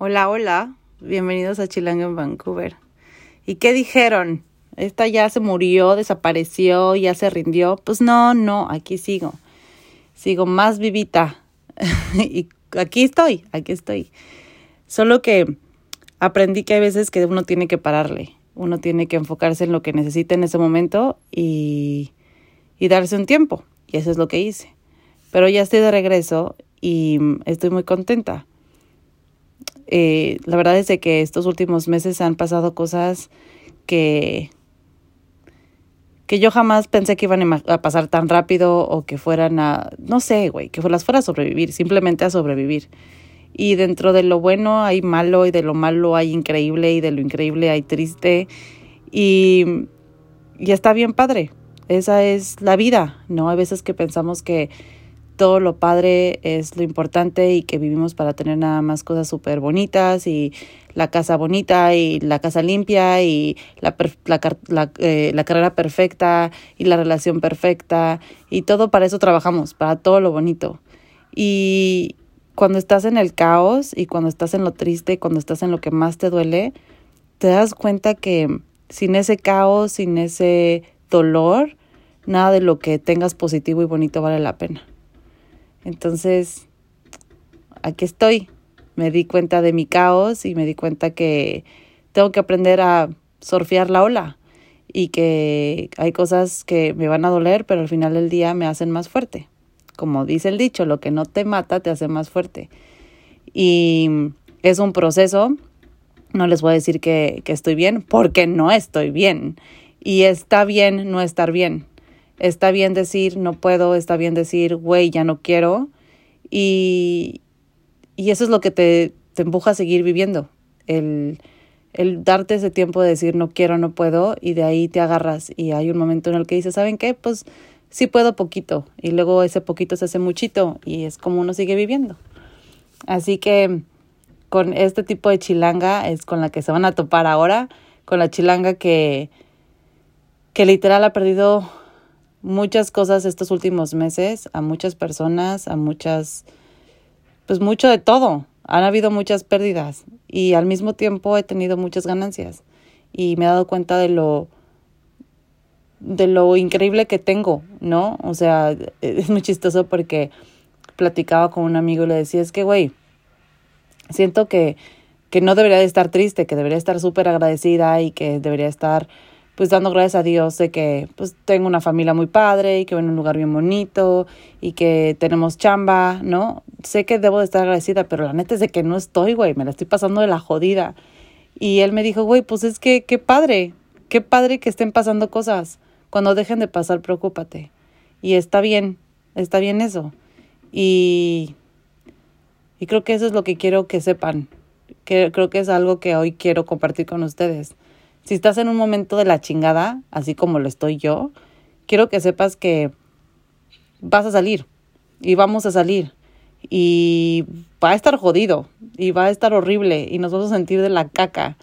Hola, hola, bienvenidos a Chilanga en Vancouver. ¿Y qué dijeron? Esta ya se murió, desapareció, ya se rindió. Pues no, no, aquí sigo. Sigo más vivita. y aquí estoy, aquí estoy. Solo que aprendí que hay veces que uno tiene que pararle. Uno tiene que enfocarse en lo que necesita en ese momento y, y darse un tiempo. Y eso es lo que hice. Pero ya estoy de regreso y estoy muy contenta eh, la verdad es de que estos últimos meses han pasado cosas que que yo jamás pensé que iban a pasar tan rápido o que fueran a, no sé, güey, que las fuera a sobrevivir, simplemente a sobrevivir. Y dentro de lo bueno hay malo y de lo malo hay increíble y de lo increíble hay triste y, y está bien padre. Esa es la vida, ¿no? Hay veces que pensamos que todo lo padre es lo importante y que vivimos para tener nada más cosas súper bonitas y la casa bonita y la casa limpia y la, la, eh, la, carrera perfecta y la relación perfecta y todo para eso trabajamos, para todo lo bonito. Y cuando estás en el caos y cuando estás en lo triste, cuando estás en lo que más te duele, te das cuenta que sin ese caos, sin ese dolor, nada de lo que tengas positivo y bonito vale la pena. Entonces, aquí estoy. Me di cuenta de mi caos y me di cuenta que tengo que aprender a surfear la ola y que hay cosas que me van a doler, pero al final del día me hacen más fuerte. Como dice el dicho, lo que no te mata te hace más fuerte. Y es un proceso. No les voy a decir que, que estoy bien, porque no estoy bien. Y está bien no estar bien. Está bien decir no puedo, está bien decir, güey, ya no quiero. Y, y eso es lo que te, te empuja a seguir viviendo. El, el darte ese tiempo de decir no quiero, no puedo, y de ahí te agarras. Y hay un momento en el que dices, ¿saben qué? Pues sí puedo poquito. Y luego ese poquito se hace muchito y es como uno sigue viviendo. Así que con este tipo de chilanga es con la que se van a topar ahora, con la chilanga que, que literal ha perdido muchas cosas estos últimos meses, a muchas personas, a muchas, pues mucho de todo. Han habido muchas pérdidas y al mismo tiempo he tenido muchas ganancias y me he dado cuenta de lo de lo increíble que tengo, ¿no? O sea, es muy chistoso porque platicaba con un amigo y le decía, es que, güey, siento que, que no debería de estar triste, que debería estar súper agradecida y que debería estar pues dando gracias a Dios de que pues tengo una familia muy padre y que voy en un lugar bien bonito y que tenemos chamba, ¿no? Sé que debo de estar agradecida, pero la neta es de que no estoy, güey, me la estoy pasando de la jodida. Y él me dijo, güey, pues es que qué padre, qué padre que estén pasando cosas. Cuando dejen de pasar, preocúpate. Y está bien, está bien eso. Y, y creo que eso es lo que quiero que sepan. Que, creo que es algo que hoy quiero compartir con ustedes si estás en un momento de la chingada, así como lo estoy yo, quiero que sepas que vas a salir y vamos a salir y va a estar jodido y va a estar horrible y nos vamos a sentir de la caca,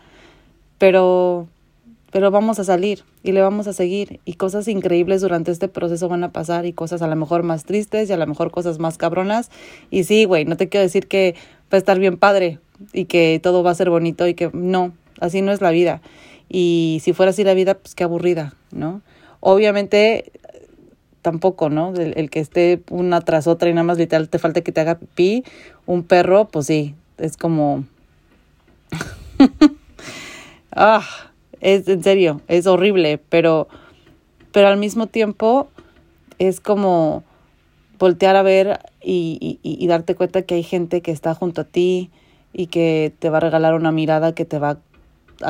pero pero vamos a salir y le vamos a seguir y cosas increíbles durante este proceso van a pasar y cosas a lo mejor más tristes y a lo mejor cosas más cabronas y sí, güey, no te quiero decir que va a estar bien padre y que todo va a ser bonito y que no, así no es la vida. Y si fuera así la vida, pues qué aburrida, ¿no? Obviamente tampoco, ¿no? El, que esté una tras otra y nada más literal te falta que te haga pipí, un perro, pues sí, es como... ah, es en serio, es horrible, pero, pero al mismo tiempo es como voltear a ver y, y, y darte cuenta que hay gente que está junto a ti y que te va a regalar una mirada que te va a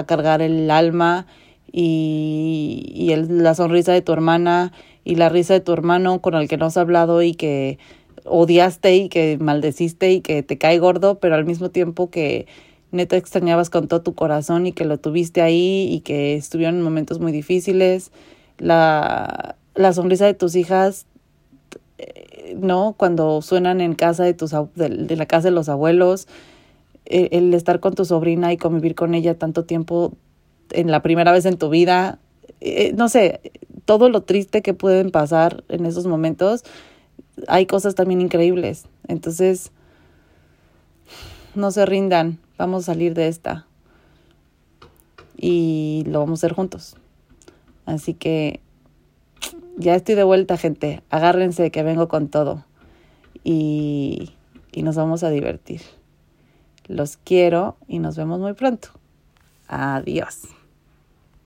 cargar el alma y, y el, la sonrisa de tu hermana y la risa de tu hermano con el que no has hablado y que odiaste y que maldeciste y que te cae gordo, pero al mismo tiempo que neta extrañabas con todo tu corazón y que lo tuviste ahí y que estuvieron en momentos muy difíciles. La, la sonrisa de tus hijas, eh, ¿no? Cuando suenan en casa de, tus, de la casa de los abuelos, el, estar con tu sobrina y convivir con ella tanto tiempo en la primera vez en tu vida, eh, no sé, todo lo triste que pueden pasar en esos momentos, hay cosas también increíbles. Entonces, no se rindan, vamos a salir de esta y lo vamos a hacer juntos. Así que ya estoy de vuelta, gente. Agárrense que vengo con todo y, y nos vamos a divertir. Los quiero y nos vemos muy pronto. Adiós.